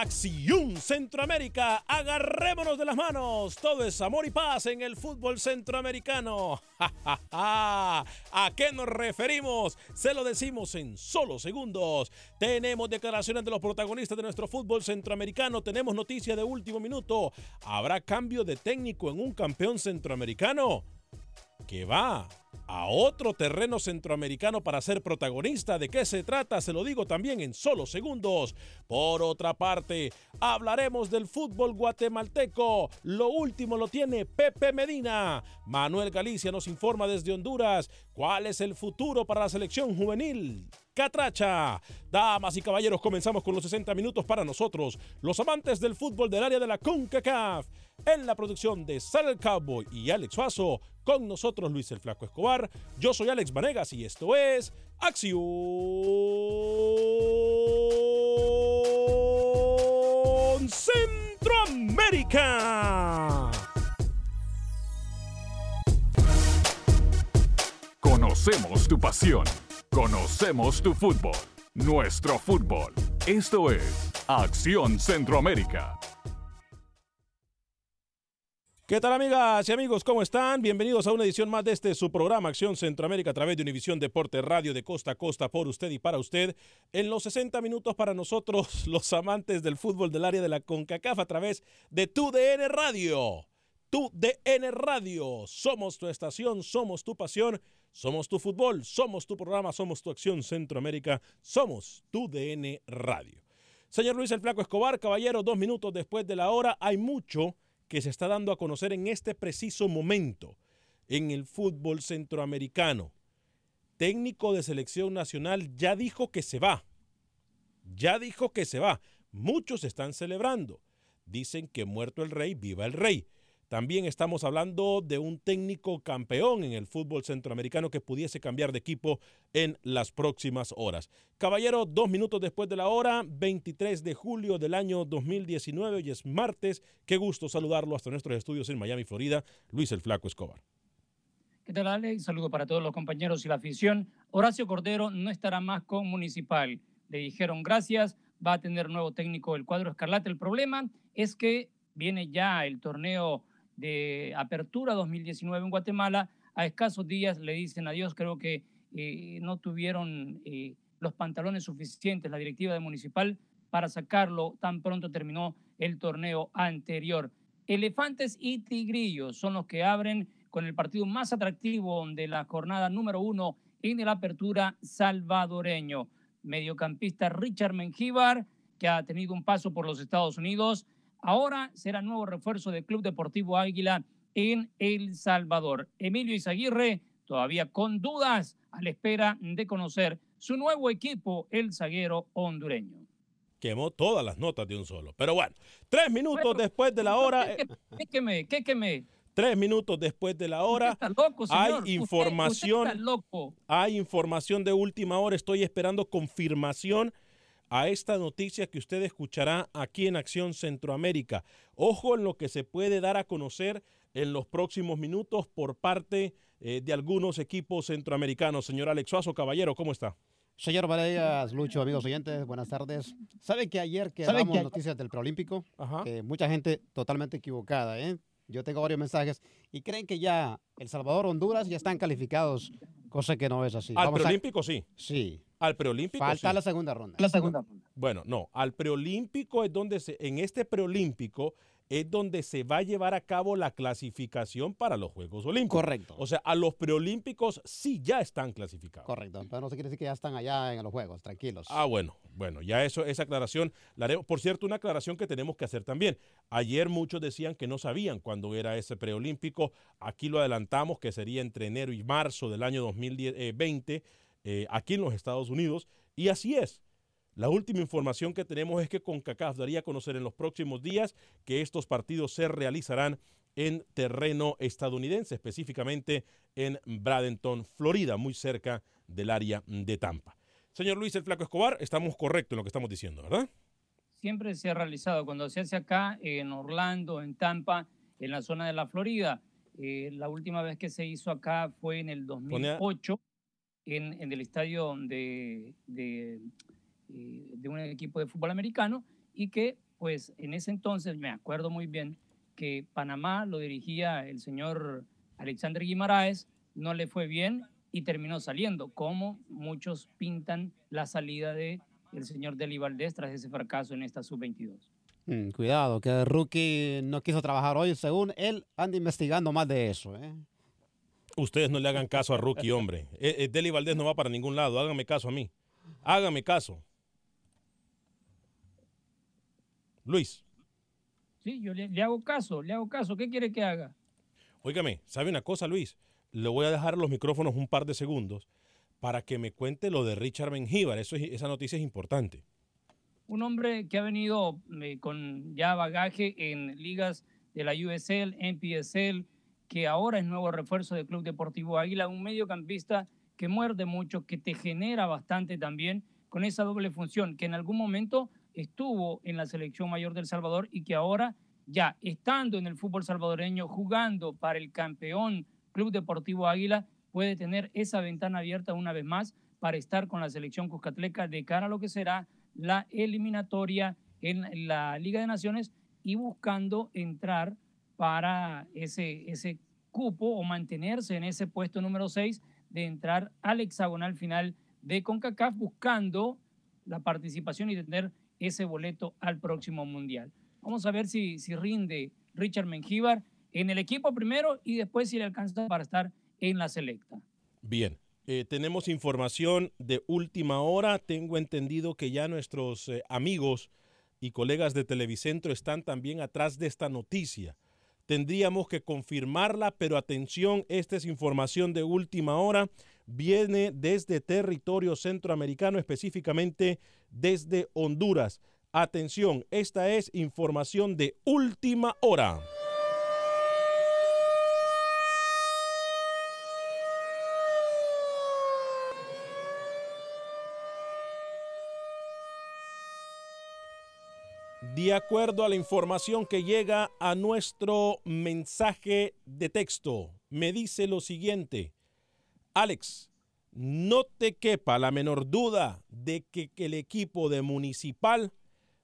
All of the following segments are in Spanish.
Acción Centroamérica, agarrémonos de las manos. Todo es amor y paz en el fútbol centroamericano. ¿A qué nos referimos? Se lo decimos en solo segundos. Tenemos declaraciones de los protagonistas de nuestro fútbol centroamericano. Tenemos noticia de último minuto. ¿Habrá cambio de técnico en un campeón centroamericano? que va a otro terreno centroamericano para ser protagonista. ¿De qué se trata? Se lo digo también en solo segundos. Por otra parte, hablaremos del fútbol guatemalteco. Lo último lo tiene Pepe Medina. Manuel Galicia nos informa desde Honduras cuál es el futuro para la selección juvenil. Catracha. Damas y caballeros, comenzamos con los 60 minutos para nosotros, los amantes del fútbol del área de la CONCACAF. En la producción de Sal el Cowboy y Alex Faso, con nosotros Luis el Flaco Escobar. Yo soy Alex Vanegas y esto es Acción Centroamérica. Conocemos tu pasión. Conocemos tu fútbol. Nuestro fútbol. Esto es Acción Centroamérica. ¿Qué tal amigas y amigos? ¿Cómo están? Bienvenidos a una edición más de este su programa Acción Centroamérica a través de Univisión Deporte Radio de costa a costa por usted y para usted. En los 60 minutos para nosotros, los amantes del fútbol del área de la CONCACAF a través de tu DN Radio. Tu DN Radio. Somos tu estación, somos tu pasión, somos tu fútbol, somos tu programa, somos tu Acción Centroamérica, somos tu DN Radio. Señor Luis el Flaco Escobar, caballero, dos minutos después de la hora, hay mucho que se está dando a conocer en este preciso momento en el fútbol centroamericano. Técnico de selección nacional ya dijo que se va. Ya dijo que se va. Muchos están celebrando. Dicen que muerto el rey, viva el rey. También estamos hablando de un técnico campeón en el fútbol centroamericano que pudiese cambiar de equipo en las próximas horas. Caballero, dos minutos después de la hora, 23 de julio del año 2019, hoy es martes. Qué gusto saludarlo hasta nuestros estudios en Miami, Florida. Luis el Flaco Escobar. ¿Qué tal, Ale? Saludo para todos los compañeros y la afición. Horacio Cordero no estará más con Municipal. Le dijeron gracias, va a tener nuevo técnico el cuadro Escarlata. El problema es que viene ya el torneo de Apertura 2019 en Guatemala. A escasos días le dicen adiós. Creo que eh, no tuvieron eh, los pantalones suficientes la directiva de Municipal para sacarlo. Tan pronto terminó el torneo anterior. Elefantes y Tigrillos son los que abren con el partido más atractivo de la jornada número uno en el Apertura salvadoreño. Mediocampista Richard Mengíbar, que ha tenido un paso por los Estados Unidos, ahora será nuevo refuerzo del Club Deportivo Águila en El Salvador. Emilio Izaguirre todavía con dudas a la espera de conocer su nuevo equipo, el zaguero hondureño. Quemó todas las notas de un solo. Pero bueno, tres minutos después de la hora. ¿Qué, qué, quemé? ¿Qué quemé? Tres minutos después de la hora. Está loco, hay información. Usted, usted está loco. Hay información de última hora. Estoy esperando confirmación a esta noticia que usted escuchará aquí en Acción Centroamérica. Ojo en lo que se puede dar a conocer en los próximos minutos por parte eh, de algunos equipos centroamericanos. Señor Alex Suazo, caballero, ¿cómo está? Señor Vareas, Lucho, amigos oyentes, buenas tardes. ¿Sabe que ayer que damos que... noticias del preolímpico, que mucha gente totalmente equivocada, ¿eh? Yo tengo varios mensajes y creen que ya El Salvador, Honduras ya están calificados, cosa que no es así. Al Vamos preolímpico a... sí. Sí. Al preolímpico Falta sí. la segunda ronda. La segunda ronda. Bueno, no, al preolímpico es donde se, en este preolímpico es donde se va a llevar a cabo la clasificación para los Juegos Olímpicos. Correcto. O sea, a los preolímpicos sí ya están clasificados. Correcto. Pero no se quiere decir que ya están allá en los Juegos, tranquilos. Ah, bueno, bueno, ya eso, esa aclaración la haremos. Por cierto, una aclaración que tenemos que hacer también. Ayer muchos decían que no sabían cuándo era ese preolímpico. Aquí lo adelantamos, que sería entre enero y marzo del año 2020, eh, aquí en los Estados Unidos. Y así es. La última información que tenemos es que CONCACAF daría a conocer en los próximos días que estos partidos se realizarán en terreno estadounidense, específicamente en Bradenton, Florida, muy cerca del área de Tampa. Señor Luis el Flaco Escobar, estamos correctos en lo que estamos diciendo, ¿verdad? Siempre se ha realizado cuando se hace acá en Orlando, en Tampa, en la zona de la Florida. Eh, la última vez que se hizo acá fue en el 2008, en, en el estadio de, de de un equipo de fútbol americano y que pues en ese entonces me acuerdo muy bien que Panamá lo dirigía el señor Alexander Guimaraes, no le fue bien y terminó saliendo, como muchos pintan la salida de el señor Deli Valdés tras ese fracaso en esta sub-22. Mm, cuidado, que el rookie no quiso trabajar hoy, según él anda investigando más de eso. ¿eh? Ustedes no le hagan caso a rookie, hombre. Eh, eh, Deli Valdés no va para ningún lado, hágame caso a mí. Hágame caso. Luis. Sí, yo le, le, hago caso, le hago caso. ¿Qué quiere que haga? Óigame, ¿sabe una cosa, Luis? Le voy a dejar los micrófonos un par de segundos para que me cuente lo de Richard Benjíbar. Eso es, esa noticia es importante. Un hombre que ha venido eh, con ya bagaje en ligas de la USL, NPSL, que ahora es nuevo refuerzo del Club Deportivo Águila, un mediocampista que muerde mucho, que te genera bastante también con esa doble función, que en algún momento estuvo en la selección mayor del Salvador y que ahora, ya estando en el fútbol salvadoreño, jugando para el campeón Club Deportivo Águila, puede tener esa ventana abierta una vez más para estar con la selección cuscatleca de cara a lo que será la eliminatoria en la Liga de Naciones y buscando entrar para ese, ese cupo o mantenerse en ese puesto número 6 de entrar al hexagonal final de CONCACAF buscando la participación y tener ese boleto al próximo Mundial. Vamos a ver si, si rinde Richard Mengíbar en el equipo primero y después si le alcanza para estar en la selecta. Bien, eh, tenemos información de última hora. Tengo entendido que ya nuestros eh, amigos y colegas de Televicentro están también atrás de esta noticia. Tendríamos que confirmarla, pero atención, esta es información de última hora. Viene desde territorio centroamericano, específicamente desde Honduras. Atención, esta es información de última hora. De acuerdo a la información que llega a nuestro mensaje de texto, me dice lo siguiente. Alex, no te quepa la menor duda de que, el equipo de Municipal,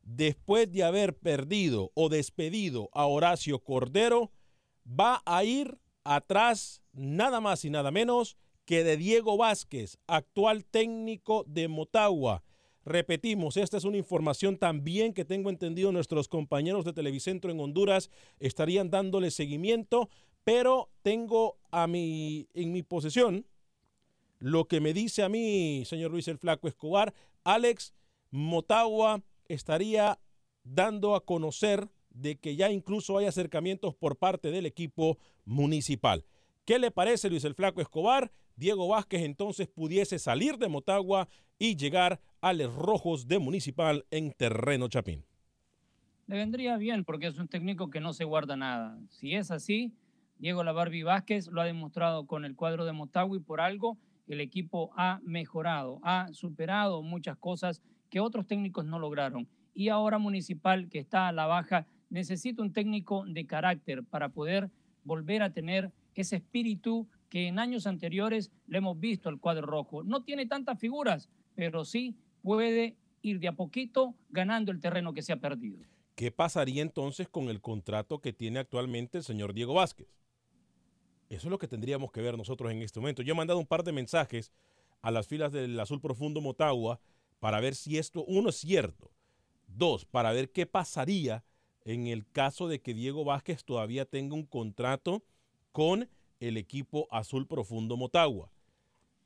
después de haber perdido o despedido a Horacio Cordero, va a ir atrás nada más y nada menos que de Diego Vázquez, actual técnico de Motagua. Repetimos, esta es una información también que tengo entendido nuestros compañeros de Televicentro en Honduras estarían dándole seguimiento, pero tengo a mi, en mi posesión lo que me dice a mí, señor Luis el Flaco Escobar, Alex Motagua estaría dando a conocer de que ya incluso hay acercamientos por parte del equipo municipal. ¿Qué le parece Luis el Flaco Escobar? Diego Vázquez entonces pudiese salir de Motagua y llegar a los rojos de Municipal en terreno Chapín. Le vendría bien porque es un técnico que no se guarda nada. Si es así, Diego Labarbi Vázquez lo ha demostrado con el cuadro de Motagua y por algo el equipo ha mejorado, ha superado muchas cosas que otros técnicos no lograron. Y ahora Municipal, que está a la baja, necesita un técnico de carácter para poder volver a tener ese espíritu que en años anteriores le hemos visto al cuadro rojo. No tiene tantas figuras, pero sí puede ir de a poquito ganando el terreno que se ha perdido. ¿Qué pasaría entonces con el contrato que tiene actualmente el señor Diego Vázquez? Eso es lo que tendríamos que ver nosotros en este momento. Yo he mandado un par de mensajes a las filas del Azul Profundo Motagua para ver si esto, uno, es cierto. Dos, para ver qué pasaría en el caso de que Diego Vázquez todavía tenga un contrato con el equipo Azul Profundo Motagua.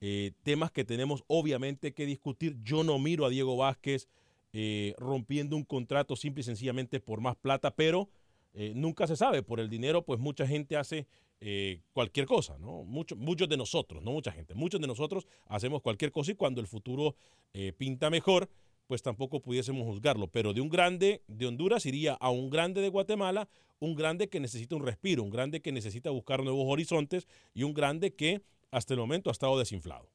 Eh, temas que tenemos obviamente que discutir. Yo no miro a Diego Vázquez eh, rompiendo un contrato simple y sencillamente por más plata, pero eh, nunca se sabe. Por el dinero, pues mucha gente hace eh, cualquier cosa, ¿no? Muchos, muchos de nosotros, no mucha gente, muchos de nosotros hacemos cualquier cosa y cuando el futuro eh, pinta mejor, pues tampoco pudiésemos juzgarlo. Pero de un grande de Honduras iría a un grande de Guatemala, un grande que necesita un respiro, un grande que necesita buscar nuevos horizontes y un grande que hasta el momento ha estado desinflado.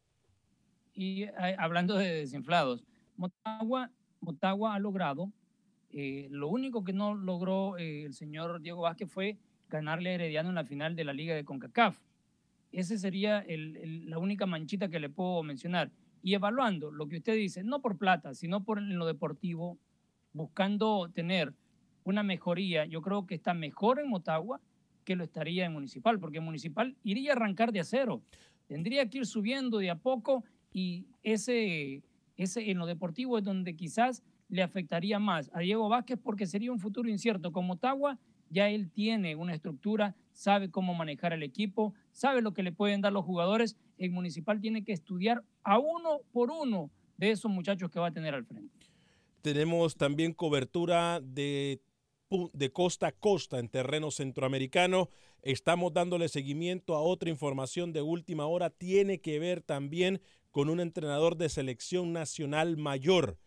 Y eh, hablando de desinflados, Motagua, Motagua ha logrado, lo único que no logró el señor Diego Vázquez fue ganarle a Herediano en la final de la Liga de CONCACAF. Esa sería la única manchita que le puedo mencionar. Y evaluando lo que usted dice, no por plata, sino por en lo deportivo, buscando tener una mejoría, yo creo que está mejor en Motagua que lo estaría en Municipal, porque Municipal iría a arrancar de acero. Tendría que ir subiendo de a poco y ese, ese en lo deportivo es donde quizás le afectaría más a Diego Vázquez porque sería un futuro incierto. Con Motagua ya él tiene una estructura, sabe cómo manejar el equipo, sabe lo que le pueden dar los jugadores. El municipal tiene que estudiar a uno por uno de esos muchachos que va a tener al frente. Tenemos también cobertura de, de costa a costa en terreno centroamericano. Estamos dándole seguimiento a otra información de última hora. Tiene que ver también con un entrenador de selección nacional mayor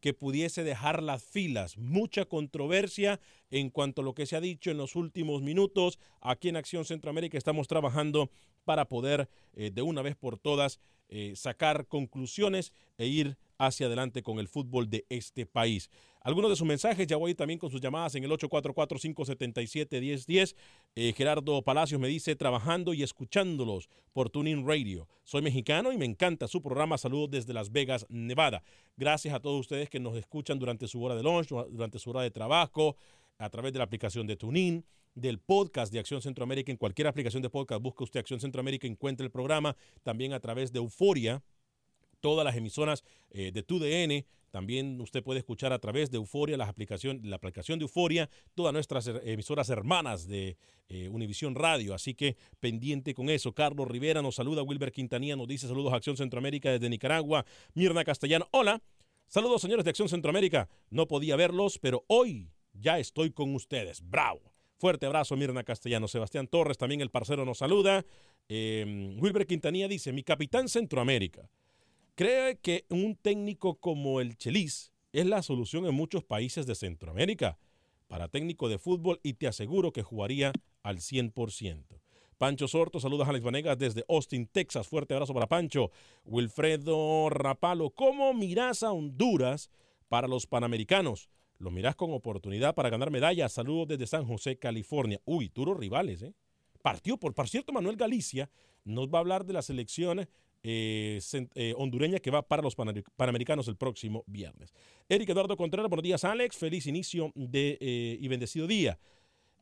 que pudiese dejar las filas. Mucha controversia en cuanto a lo que se ha dicho en los últimos minutos. Aquí en Acción Centroamérica estamos trabajando para poder eh, de una vez por todas eh, sacar conclusiones e ir hacia adelante con el fútbol de este país. Algunos de sus mensajes, ya voy también con sus llamadas en el 844-577-1010. Eh, Gerardo Palacios me dice, trabajando y escuchándolos por Tuning Radio. Soy mexicano y me encanta su programa. Saludos desde Las Vegas, Nevada. Gracias a todos ustedes que nos escuchan durante su hora de lunch, durante su hora de trabajo, a través de la aplicación de TuneIn del podcast de Acción Centroamérica. En cualquier aplicación de podcast, busca usted Acción Centroamérica, encuentre el programa. También a través de Euforia, todas las emisoras eh, de TUDN. También usted puede escuchar a través de Euforia, la aplicación, la aplicación de Euforia, todas nuestras emisoras hermanas de eh, Univisión Radio. Así que pendiente con eso. Carlos Rivera nos saluda, Wilber Quintanilla nos dice saludos a Acción Centroamérica desde Nicaragua. Mirna Castellano, hola. Saludos señores de Acción Centroamérica. No podía verlos, pero hoy ya estoy con ustedes. Bravo. Fuerte abrazo, Mirna Castellano. Sebastián Torres, también el parcero nos saluda. Em, Wilber Quintanilla dice, mi capitán Centroamérica. ¿Cree que un técnico como el Chelis es la solución en muchos países de Centroamérica para técnico de fútbol y te aseguro que jugaría al 100%? Pancho Sorto, saludos a Alex Vanegas desde Austin, Texas. Fuerte abrazo para Pancho. Wilfredo Rapalo, ¿cómo miras a Honduras para los Panamericanos? Lo mirás con oportunidad para ganar medallas. Saludos desde San José, California. Uy, duros rivales, ¿eh? Partió por, por cierto, Manuel Galicia nos va a hablar de la selección eh, eh, hondureña que va para los Panamericanos el próximo viernes. Eric Eduardo Contreras, buenos días, Alex. Feliz inicio de, eh, y bendecido día.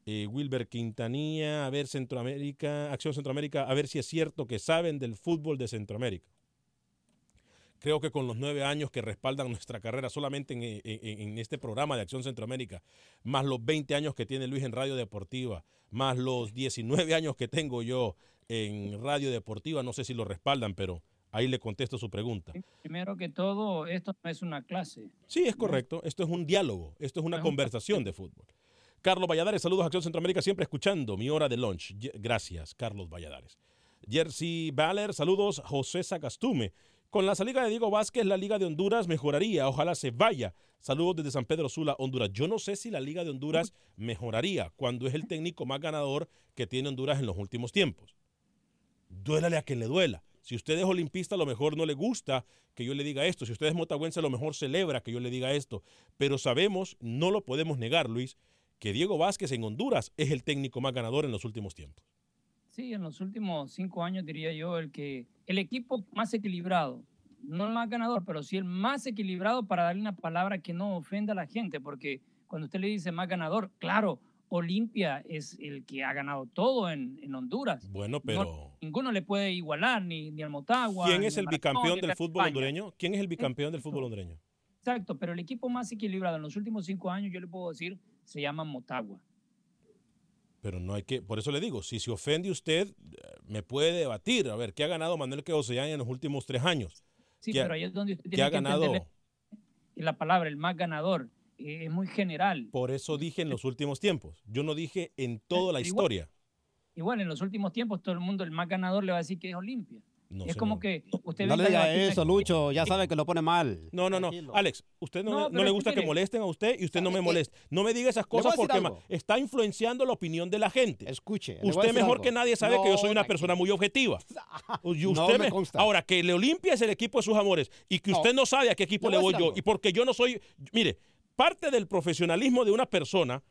Wilber Quintanilla, a ver Centroamérica, Acción Centroamérica, a ver si es cierto que saben del fútbol de Centroamérica. Creo que con los nueve años que respaldan nuestra carrera solamente en, este programa de Acción Centroamérica, más los 20 años que tiene Luis en Radio Deportiva, más los 19 años que tengo yo en Radio Deportiva, no sé si lo respaldan, pero ahí le contesto su pregunta. Primero que todo, esto no es una clase. Sí, es correcto. Esto es un diálogo, esto es una conversación de fútbol. Carlos Valladares, saludos a Acción Centroamérica, siempre escuchando mi hora de lunch. Gracias, Carlos Valladares. Jersey Baller, saludos, José Sagastume. Con la salida de Diego Vázquez, la Liga de Honduras mejoraría. Ojalá se vaya. Saludos desde San Pedro Sula, Honduras. Yo no sé si la Liga de Honduras mejoraría cuando es el técnico más ganador que tiene Honduras en los últimos tiempos. Duélale a quien le duela. Si usted es olimpista, a lo mejor no le gusta que yo le diga esto. Si usted es motagüense, a lo mejor celebra que yo le diga esto. Pero sabemos, no lo podemos negar, Luis, que Diego Vázquez en Honduras es el técnico más ganador en los últimos tiempos. Sí, en los últimos cinco años diría yo el que el equipo más equilibrado, no el más ganador, pero sí el más equilibrado para darle una palabra que no ofenda a la gente, porque cuando usted le dice más ganador, claro, Olimpia es el que ha ganado todo en, en Honduras. Bueno, pero... ninguno le puede igualar, ni, ni al Motagua. ¿Quién es el bicampeón del fútbol hondureño? ¿Quién es el bicampeón del fútbol hondureño? Exacto, pero el equipo más equilibrado en los últimos cinco años, yo le puedo decir, se llama Motagua. Pero no hay que, por eso le digo, si se ofende usted, me puede debatir, a ver, ¿qué ha ganado Manuel Queosellán en los últimos tres años? Sí, pero ahí es donde usted tiene ha que ganado? la palabra, el más ganador, eh, es muy general. Por eso dije en los últimos tiempos, yo no dije en toda la historia. Igual, en los últimos tiempos todo el mundo, el más ganador le va a decir que es Olimpia es como que usted No le diga eso, Lucho, ya sabe que lo pone mal. No, no, no. Alex, usted no, no, le gusta que molesten a usted y usted no me moleste. No me diga esas cosas porque está influenciando la opinión de la gente. Escuche. Usted mejor que nadie sabe que yo soy una persona muy objetiva. Usted me Ahora, que le Olimpia es el equipo de sus amores y que usted no sabe a qué equipo le voy yo y porque yo no soy... Mire, parte del profesionalismo de una persona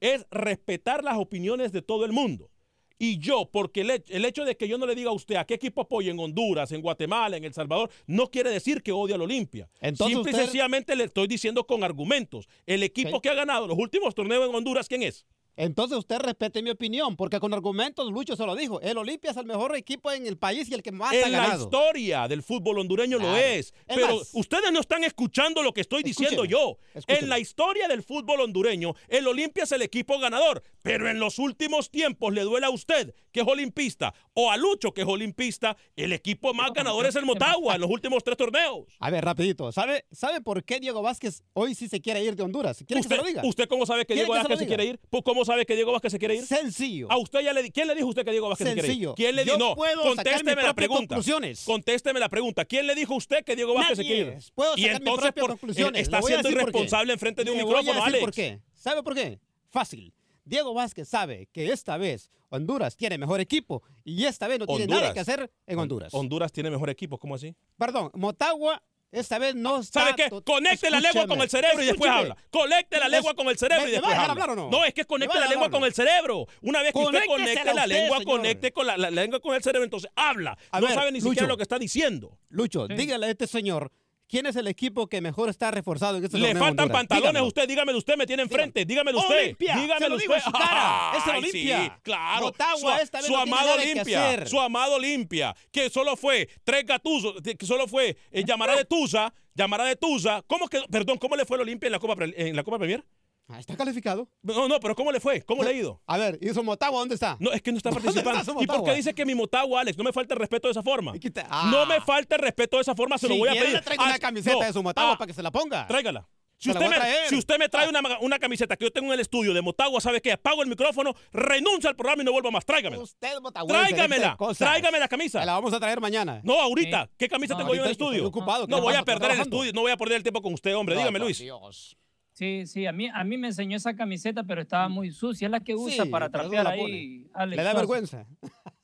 es respetar las opiniones de todo el mundo. Y yo, porque el, hecho de que yo no le diga a usted a qué equipo apoya en Honduras, en Guatemala, en El Salvador, no quiere decir que odia al Olimpia. Simple y sencillamente le estoy diciendo con argumentos. El equipo que ha ganado los últimos torneos en Honduras, ¿quién es? Entonces usted respete mi opinión, porque con argumentos Lucho se lo dijo. El Olimpia es el mejor equipo en el país y el que más ha ganado. En la historia del fútbol hondureño lo es. pero ustedes no están escuchando lo que estoy diciendo yo. En la historia del fútbol hondureño, el Olimpia es el equipo ganador. Pero en los últimos tiempos le duele a usted, que es olimpista, o a Lucho, que es olimpista, el equipo más ganador es el Motagua en los últimos tres torneos. A ver, rapidito. ¿Sabe, ¿Sabe por qué Diego Vázquez hoy sí se quiere ir de Honduras? ¿Quiere usted, que se lo diga? ¿Usted cómo sabe que Diego Vázquez se quiere ir? ¿Cómo sabe que Diego Vázquez se quiere ir? Sencillo. ¿A usted ya le ¿Quién le dijo a usted que Diego Vázquez se quiere ir? ¿Quién le dijo? No, contésteme la pregunta. Conclusiones. Contésteme la pregunta. ¿Quién le dijo a usted que Diego Vázquez se quiere ir? Puedo sacar y entonces por, conclusiones. está siendo irresponsable en frente de un micrófono, Alex. ¿Por qué? ¿Sabe por qué? Fácil. Diego Vázquez sabe que esta vez Honduras tiene mejor equipo y esta vez no tiene nada que hacer en Honduras. Honduras tiene mejor equipo, ¿cómo así? Perdón, Motagua esta vez no está. ¿Sabe qué? Conecte la lengua con el cerebro y después habla. Conecte la lengua con el cerebro y después habla. Hablar o no? no, es que conecte la lengua con el cerebro. Una vez que usted conecte la lengua, conecte con la, lengua con el cerebro, entonces habla. no sabe ni siquiera lo que está diciendo. Lucho, dígale a este señor ¿Quién es el equipo que mejor está reforzado en este Le faltan pantalones a usted, dígamelo usted, me tiene enfrente, dígamelo usted. Olimpia. Dígamelo usted. Su cara. es el Olimpia. Sí, claro. su, esta vez su amado Olimpia. Su amado Olimpia, que solo fue tres gatuzos, que solo fue eh, llamará de Tusa, llamará de Tusa. ¿Cómo que, perdón, cómo le fue el Olimpia en la Copa, en la Copa Premier? Ah, está calificado. No, no, pero ¿cómo le fue? ¿Cómo le ha ido? A ver, ¿y su Motagua dónde está? No, es que no está participando. ¿Y por qué dice que mi Motagua, Alex? No me falta el respeto de esa forma. Ah. No me falta el respeto de esa forma, se lo voy a pedir. le traigo una ah, camiseta de su Motagua para que se la ponga. Tráigala. Si usted, me, si usted, me, trae una, una, camiseta que yo tengo en el estudio de Motagua, ¿sabe qué? Apago el micrófono, renuncia al programa y no vuelva más. Tráigamela. Usted, Motagua. Tráigamela. Tráigame la camisa. la vamos a traer mañana. No, ahorita. ¿Qué camisa tengo yo en el estudio? Ocupado, no voy a perder el estudio. No voy a perder el tiempo con usted, hombre. Dígame, Luis. Dios. Sí, sí, a mí, a mí me enseñó esa camiseta, pero estaba muy sucia. Es la que usa para trapear ahí. ¿Le da vergüenza?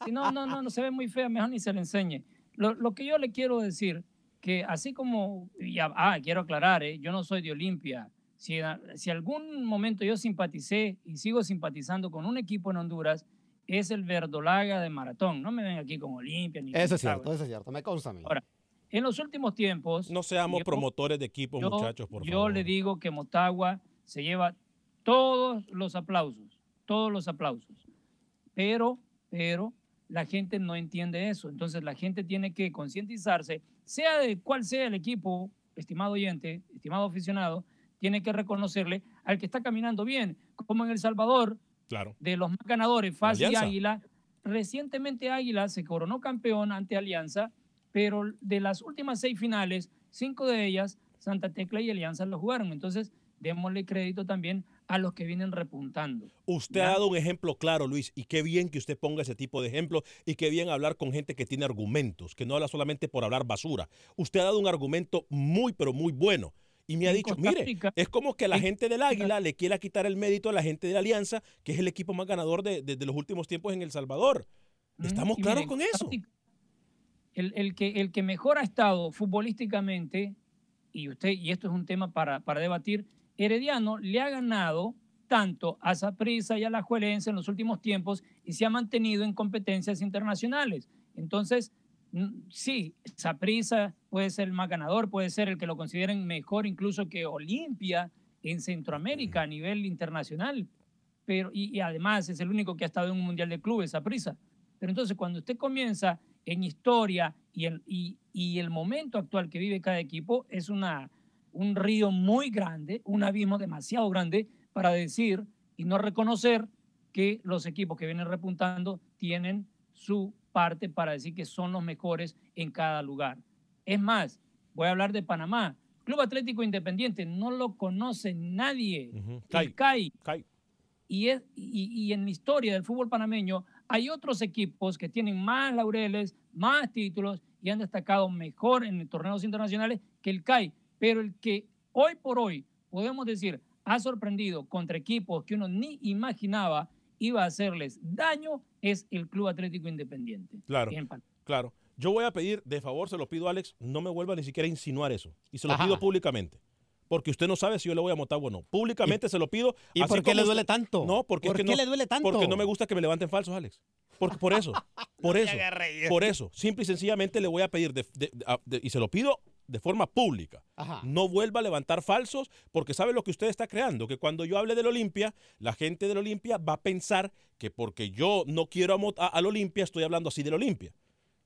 Sí, no, no, no, no se ve muy fea, mejor ni se le enseñe. Lo, lo que yo le quiero decir, que así como, ah, quiero aclarar, ¿eh? yo no soy de Olimpia. Si, si algún momento yo simpaticé y sigo simpatizando con un equipo en Honduras, es el Verdolaga de Maratón. No me ven aquí con Olimpia ni Eso es cierto, eso es cierto, me consta a mí. Ahora, en los últimos tiempos... No seamos promotores de equipos, muchachos, por favor. Yo le digo que Motagua se lleva todos los aplausos, todos los aplausos. Pero, pero, la gente no entiende eso. Entonces la gente tiene que concientizarse, sea de cuál sea el equipo, estimado oyente, estimado aficionado, tiene que reconocerle al que está caminando bien, como en El Salvador, claro. de los más ganadores, Faz y Águila. Recientemente Águila se coronó campeón ante Alianza pero de las últimas seis finales, cinco de ellas, Santa Tecla y Alianza lo jugaron. Entonces, démosle crédito también a los que vienen repuntando. Usted ha dado un ejemplo claro, Luis, y qué bien que usted ponga ese tipo de ejemplo y qué bien hablar con gente que tiene argumentos, que no habla solamente por hablar basura. Usted ha dado un argumento muy, pero muy bueno. Y me ha dicho, mire, es como que la gente del Águila le quiera quitar el mérito a la gente de la Alianza, que es el equipo más ganador de, los últimos tiempos en El Salvador. ¿Estamos claros con eso? El, que, el que mejor ha estado futbolísticamente, y usted, y esto es un tema para, para debatir, Herediano le ha ganado tanto a Saprissa y a la Juelense en los últimos tiempos y se ha mantenido en competencias internacionales. Entonces, sí, Saprissa puede ser el más ganador, puede ser el que lo consideren mejor incluso que Olimpia en Centroamérica a nivel internacional, pero y, además es el único que ha estado en un mundial de clubes, Saprissa. Pero entonces cuando usted comienza en historia y el, y, y el momento actual que vive cada equipo es una un río muy grande, un abismo demasiado grande para decir y no reconocer que los equipos que vienen repuntando tienen su parte para decir que son los mejores en cada lugar. Es más, voy a hablar de Panamá. Club Atlético Independiente no lo conoce nadie. El CAI. Y, es, y en la historia del fútbol panameño hay otros equipos que tienen más laureles, más títulos y han destacado mejor en torneos internacionales que el CAI pero el que hoy por hoy podemos decir ha sorprendido contra equipos que uno ni imaginaba iba a hacerles daño es el Club Atlético Independiente. Claro. Claro. Yo voy a pedir, de favor, se lo pido, Alex, no me vuelva ni siquiera a insinuar eso. Y se lo pido públicamente. Porque usted no sabe si yo le voy a montar o no. Públicamente se lo pido. ¿Y por qué le duele tanto? No, porque ¿Por qué le duele tanto? Porque no me gusta que me levanten falsos, Alex. Porque por eso, por eso, por eso, simple y sencillamente le voy a pedir, y se lo pido de forma pública. No vuelva a levantar falsos porque sabe lo que usted está creando, que cuando yo hable del Olimpia, la gente del Olimpia va a pensar que porque yo no quiero al Olimpia, estoy hablando así del Olimpia.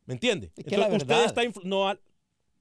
¿Me entiende? Es que Entonces, usted está no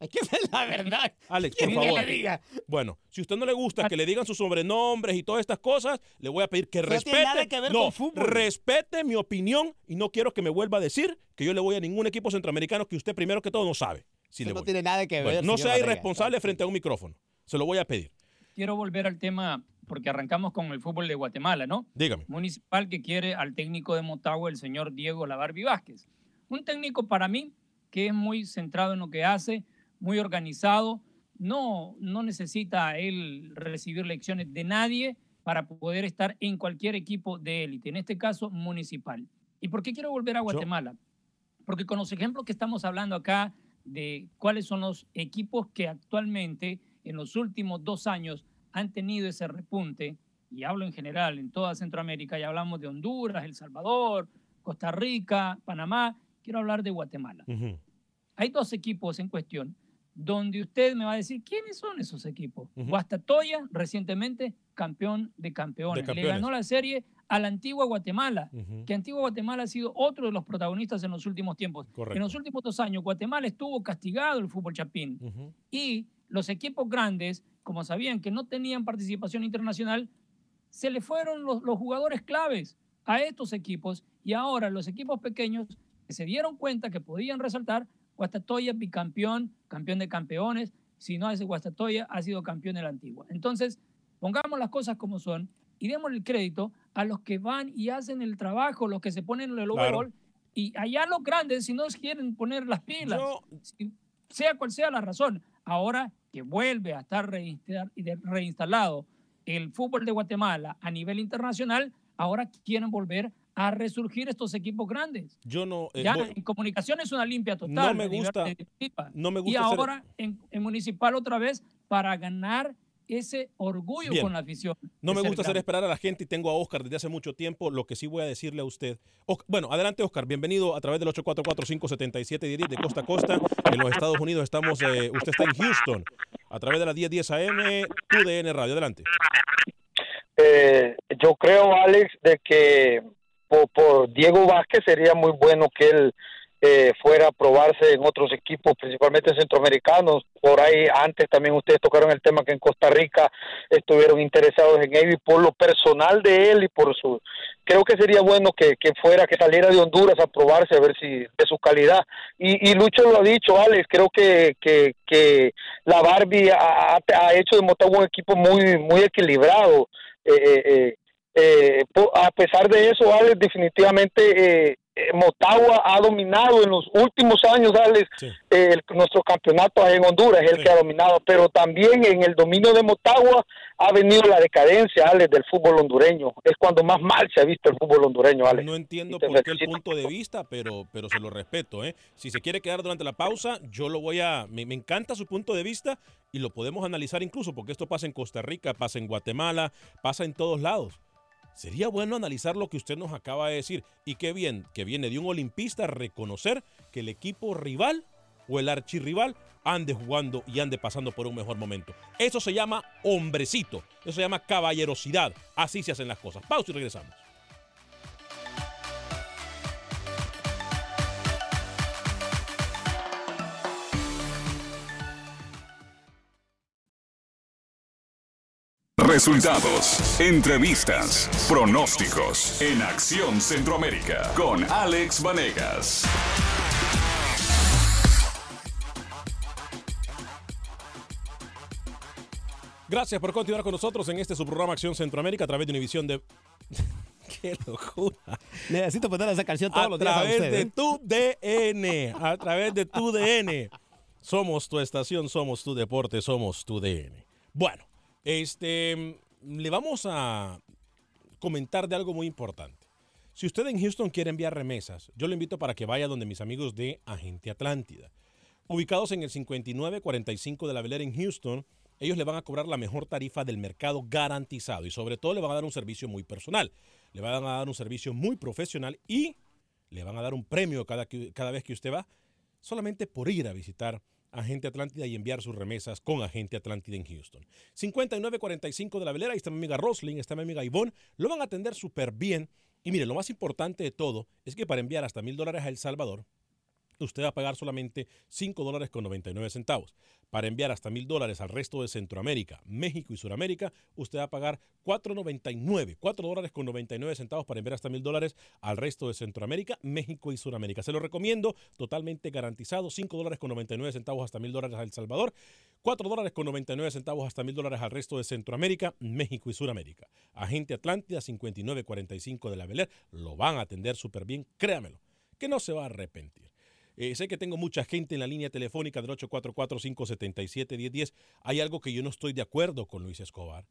es que es la verdad. Alex, por favor. diga? Bueno, si a usted no le gusta que le digan sus sobrenombres y todas estas cosas, le voy a pedir que respete. no, respete mi opinión y no quiero que me vuelva a decir que yo le voy a ningún equipo centroamericano que usted primero que todo no sabe no tiene nada que ver. no sea irresponsable frente a un micrófono. Se lo voy a pedir. Quiero volver al tema, porque arrancamos con el fútbol de Guatemala, ¿no? Dígame. Municipal que quiere al técnico de Motagua, el señor Diego Lavarbi Vázquez. Un técnico para mí que es muy centrado en lo que hace, muy organizado, no, no necesita él recibir lecciones de nadie para poder estar en cualquier equipo de élite, en este caso municipal. ¿Y por qué quiero volver a Guatemala? Porque con los ejemplos que estamos hablando acá de cuáles son los equipos que actualmente en los últimos dos años han tenido ese repunte, y hablo en general en toda Centroamérica, ya hablamos de Honduras, El Salvador, Costa Rica, Panamá, quiero hablar de Guatemala. Hay dos equipos en cuestión donde usted me va a decir quiénes son esos equipos. Guastatoya, recientemente campeón de campeones. Le ganó la serie a la antigua Guatemala, que antigua Guatemala ha sido otro de los protagonistas en los últimos tiempos. En los últimos dos años, Guatemala estuvo castigado el fútbol chapín. Y los equipos grandes, como sabían que no tenían participación internacional, se le fueron los, los jugadores claves a estos equipos y ahora los equipos pequeños que se dieron cuenta que podían resaltar, Guastatoya bicampeón, campeón de campeones, si no es Guastatoya, ha sido campeón de la antigua. Entonces, pongamos las cosas como son y demos el crédito a los que van y hacen el trabajo, los que se ponen en el overall. Y allá los grandes, si no quieren poner las pilas, sea cual sea la razón, ahora que vuelve a estar reinstalado el fútbol de Guatemala a nivel internacional, ahora quieren volver a resurgir estos equipos grandes. Yo no. Eh, ya en comunicación es una limpia total. No me gusta. No me gusta. Y ahora en, en, municipal otra vez para ganar ese orgullo con la afición. No me gusta hacer esperar a la gente y tengo a Oscar desde hace mucho tiempo. Lo que sí voy a decirle a usted. bueno, adelante, Oscar. Bienvenido a través del 844-577 de Costa a Costa. En los Estados Unidos estamos. Eh, usted está en Houston. A través de la 1010 AM, UDN Radio. Adelante. Eh, yo creo, Alex, de que por, por Diego Vázquez sería muy bueno que él eh, fuera a probarse en otros equipos, principalmente centroamericanos. Por ahí antes también ustedes tocaron el tema que en Costa Rica estuvieron interesados en y por lo personal de él y por su... Creo que sería bueno que, fuera, que saliera de Honduras a probarse a ver si de su calidad. Y, y Lucho lo ha dicho, Alex, creo que, que, que la Barbie ha, hecho de Motagua un equipo muy, muy equilibrado Eh, a pesar de eso, Alex, definitivamente Motagua ha dominado en los últimos años, Alex, nuestro campeonato en Honduras es el que ha dominado, pero también en el dominio de Motagua ha venido la decadencia, Alex, del fútbol hondureño. Es cuando más mal se ha visto el fútbol hondureño, Alex. No entiendo por qué el punto de vista, pero, pero se lo respeto. ¿eh? Si se quiere quedar durante la pausa, yo lo voy a... Me, me encanta su punto de vista y lo podemos analizar incluso porque esto pasa en Costa Rica, pasa en Guatemala, pasa en todos lados. Sería bueno analizar lo que usted nos acaba de decir. Y qué bien que viene de un olimpista reconocer que el equipo rival o el archirrival ande jugando y ande pasando por un mejor momento. Eso se llama hombrecito. Eso se llama caballerosidad. Así se hacen las cosas. Pausa y regresamos. Resultados, entrevistas, pronósticos en Acción Centroamérica con Alex Vanegas. Gracias por continuar con nosotros en este su programa Acción Centroamérica a través de Univisión de. ¡Qué locura! Necesito poner esa canción todos los días. A través de tu DN. A través de tu DN. Somos tu estación, somos tu deporte, somos tu DN. Bueno, este, le vamos a comentar de algo muy importante. Si usted en Houston quiere enviar remesas, yo le invito para que vaya donde mis amigos de Agente Atlántida. Ubicados en el 5945 de la Velera en Houston, ellos le van a cobrar la mejor tarifa del mercado garantizado y sobre todo le van a dar un servicio muy personal. Le van a dar un servicio muy profesional y le van a dar un premio cada, cada vez que usted va solamente por ir a visitar Agente Atlántida y enviar sus remesas con Agente Atlántida en Houston. 5945 de la velera, ahí está mi amiga Roslyn, está mi amiga Ivonne, lo van a atender súper bien. Y mire, lo más importante de todo es que para enviar hasta mil dólares a El Salvador, usted va a pagar solamente 5 dólares con 99 centavos. Para enviar hasta mil dólares al resto de Centroamérica, México y Suramérica, usted va a pagar 4.99, 4 dólares con 99 centavos para enviar hasta mil dólares al resto de Centroamérica, México y Suramérica. Se lo recomiendo, totalmente garantizado, 5 dólares con 99 centavos hasta mil dólares a El Salvador, 4 dólares con 99 centavos hasta mil dólares al resto de Centroamérica, México y Suramérica. Agente Atlántida 5945 de la Beler, lo van a atender súper bien, créamelo, que no se va a arrepentir. Eh, sé que tengo mucha gente en la línea telefónica del 844-577-1010. Hay algo que yo no estoy de acuerdo con Luis Escobar.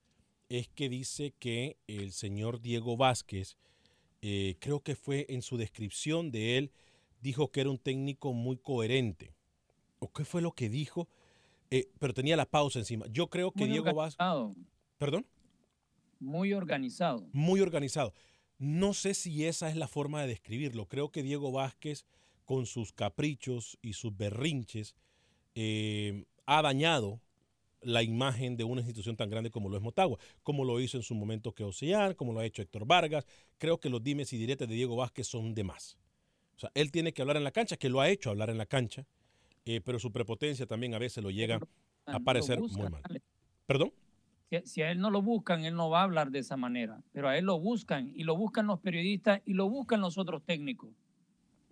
Es que dice que el señor Diego Vázquez, eh, creo que fue en su descripción de él, dijo que era un técnico muy coherente. ¿O qué fue lo que dijo? Eh, pero tenía la pausa encima. Yo creo que Diego Vázquez... ¿Perdón? Muy organizado. Muy organizado. No sé si esa es la forma de describirlo. Creo que Diego Vázquez con sus caprichos y sus berrinches, eh, ha dañado la imagen de una institución tan grande como lo es Motagua, como lo hizo en su momento que Ocean, como lo ha hecho Héctor Vargas. Creo que los dimes y diretes de Diego Vázquez son de más. O sea, él tiene que hablar en la cancha, que lo ha hecho hablar en la cancha, eh, pero su prepotencia también a veces lo llega a parecer muy mal. ¿Perdón? si a él no lo buscan, él no va a hablar de esa manera, pero a él lo buscan y lo buscan los periodistas y lo buscan los otros técnicos.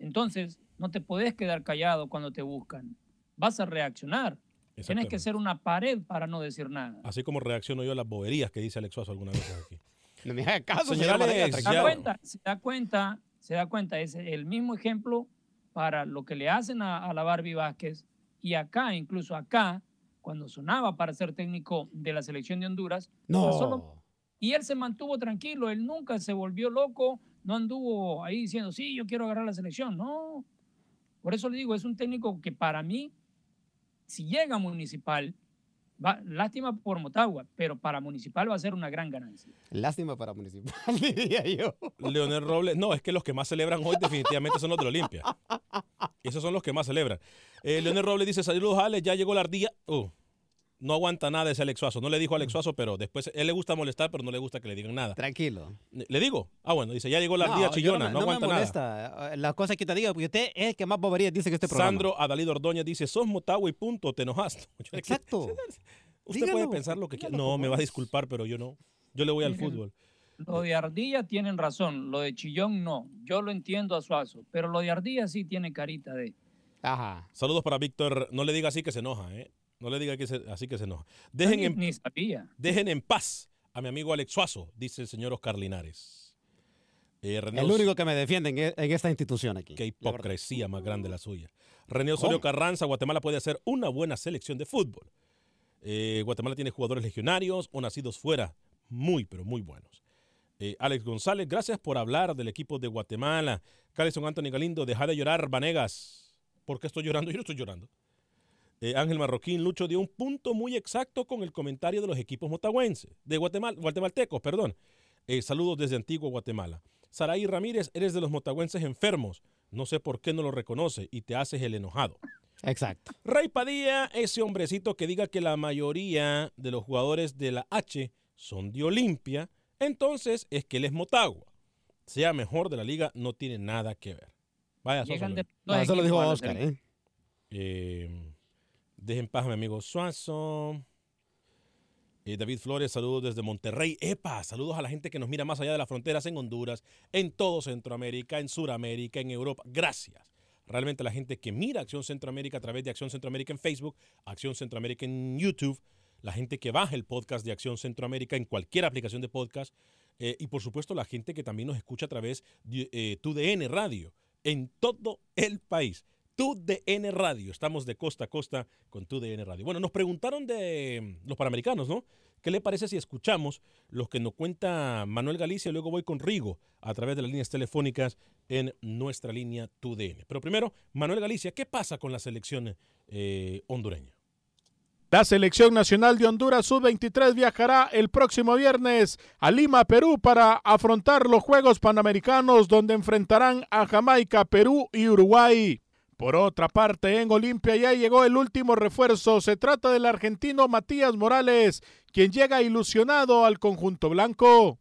Entonces, no te puedes quedar callado cuando te buscan. Vas a reaccionar. Tienes que ser una pared para no decir nada. Así como reacciono yo a las boberías que dice Alex Suazo alguna vez aquí. no me haga caso, señora se da cuenta, se da cuenta, se da cuenta, es el mismo ejemplo para lo que le hacen a, la Barbie Vázquez y acá, incluso acá, cuando sonaba para ser técnico de la selección de Honduras, no. y él se mantuvo tranquilo, él nunca se volvió loco, no anduvo ahí diciendo, sí, yo quiero agarrar la selección. No. Por eso le digo, es un técnico que para mí, si llega a Municipal, va, lástima por Motagua, pero para Municipal va a ser una gran ganancia. Lástima para Municipal, diría yo. Leonel Robles, no, es que los que más celebran hoy definitivamente son los de la Olimpia. Esos son los que más celebran. Eh, Leonel Robles dice, saludos Ale, ya llegó la ardilla. Uh, no aguanta nada ese Alex Suazo. No le dijo a Alex Suazo, pero después él le gusta molestar, pero no le gusta que le digan nada. Tranquilo. ¿Le digo? Ah, bueno, dice, ya llegó la ardilla chillona, no, aguanta me molesta. Las cosas que te digo, porque usted es el que más boberías dice que este programa. Sandro Adalid Ordóñez dice, sos Motagua y punto, te enojas. Exacto. Usted puede pensar lo que quiera. No, me va a disculpar, pero yo no. Yo le voy al fútbol. Lo de Ardilla tienen razón, lo de Chillón no. Yo lo entiendo a Suazo, pero lo de Ardilla sí tiene carita de... Ajá. Saludos para Víctor. No le diga así que se enoja, ¿eh? No le diga que así que se enoja. Dejen en, ni sabía. dejen en paz a mi amigo Alex Suazo, dice el señor Oscar Linares. Eh, el único que me defiende e, en, esta institución aquí. Qué hipocresía más grande la suya. René Osorio Carranza, Guatemala puede hacer una buena selección de fútbol. Eh, Guatemala tiene jugadores legionarios o nacidos fuera, muy, pero muy buenos. Eh, Alex González, gracias por hablar del equipo de Guatemala. Calison Anthony Galindo, deja de llorar, Vanegas. ¿Por qué estoy llorando? Yo no estoy llorando. Eh, Ángel Marroquín Lucho dio un punto muy exacto con el comentario de los equipos motagüenses, de Guatemala, guatemaltecos, perdón. Eh, saludos desde Antigua Guatemala. Saraí Ramírez, eres de los motagüenses enfermos. No sé por qué no lo reconoce y te haces el enojado. Exacto. Rey Padilla, ese hombrecito que diga que la mayoría de los jugadores de la H son de Olimpia entonces es que él es Motagua. Sea mejor de la liga, no tiene nada que ver. Vaya, eso lo dijo Oscar, ¿eh? ¿eh? Dejen paz mi amigo Suazo. Eh, David Flores, saludos desde Monterrey. ¡Epa! Saludos a la gente que nos mira más allá de las fronteras en Honduras, en todo Centroamérica, en Sudamérica, en Europa. Gracias. Realmente la gente que mira Acción Centroamérica a través de Acción Centroamérica en Facebook, Acción Centroamérica en YouTube, la gente que baja el podcast de Acción Centroamérica en cualquier aplicación de podcast eh, y por supuesto la gente que también nos escucha a través de eh, TUDN Radio en todo el país. TUDN Radio, estamos de costa a costa con TUDN Radio. Bueno, nos preguntaron de los panamericanos, ¿no? ¿Qué le parece si escuchamos los que nos cuenta Manuel Galicia y luego voy con Rigo a través de las líneas telefónicas en nuestra línea TUDN? Pero primero, Manuel Galicia, ¿qué pasa con la selección eh, hondureña? La selección nacional de Honduras Sub-23 viajará el próximo viernes a Lima, Perú, para afrontar los Juegos Panamericanos donde enfrentarán a Jamaica, Perú y Uruguay. Por otra parte, en Olimpia ya llegó el último refuerzo. Se trata del argentino Matías Morales, quien llega ilusionado al conjunto blanco.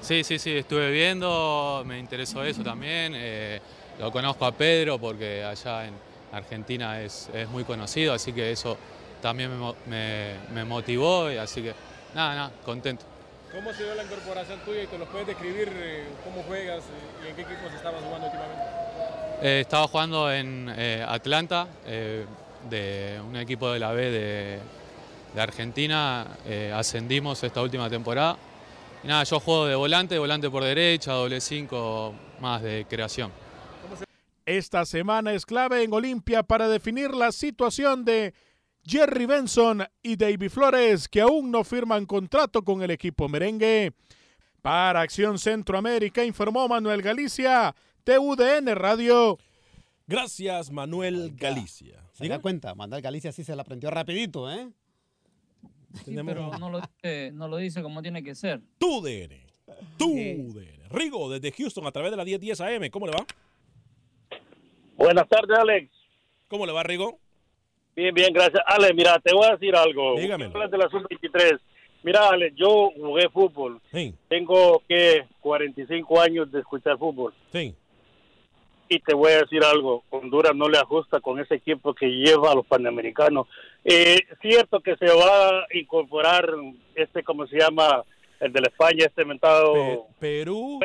Sí, sí, sí, estuve viendo, me interesó eso también. Eh, lo conozco a Pedro porque allá en Argentina es, es muy conocido, así que eso también me, motivó, y así que nada, nada, contento. ¿Cómo se dio la incorporación tuya y te lo puedes describir eh, cómo juegas y en qué equipos estabas jugando últimamente? Eh, estaba jugando en eh, Atlanta, de un equipo de la B de, Argentina, ascendimos esta última temporada. Y nada, yo juego de volante, volante por derecha, doble cinco, más de creación. Esta semana es clave en Olimpia para definir la situación de Jerry Benson y David Flores, que aún no firman contrato con el equipo merengue. Para Acción Centroamérica informó Manuel Galicia, TUDN Radio. Gracias, Manuel Galicia. Se da cuenta, Manuel Galicia sí se la aprendió rapidito, ¿eh? pero no lo, dice, no lo, dice, como tiene que ser. TUDN. TUDN. Rigo, desde Houston, a través de la 1010 AM. ¿Cómo le va? Buenas tardes, Alex. ¿Cómo le va, Rigo? Bien, bien, gracias. Ale, mira, te voy a decir algo. Dígame. de la sub-23. Mira, Ale, yo jugué fútbol. Sí. Tengo, que 45 años de escuchar fútbol. Sí. Y te voy a decir algo. Honduras no le ajusta con ese equipo que lleva a los panamericanos. Eh, cierto que se va a incorporar este, ¿cómo se llama? El de la España, este mentado... Perú.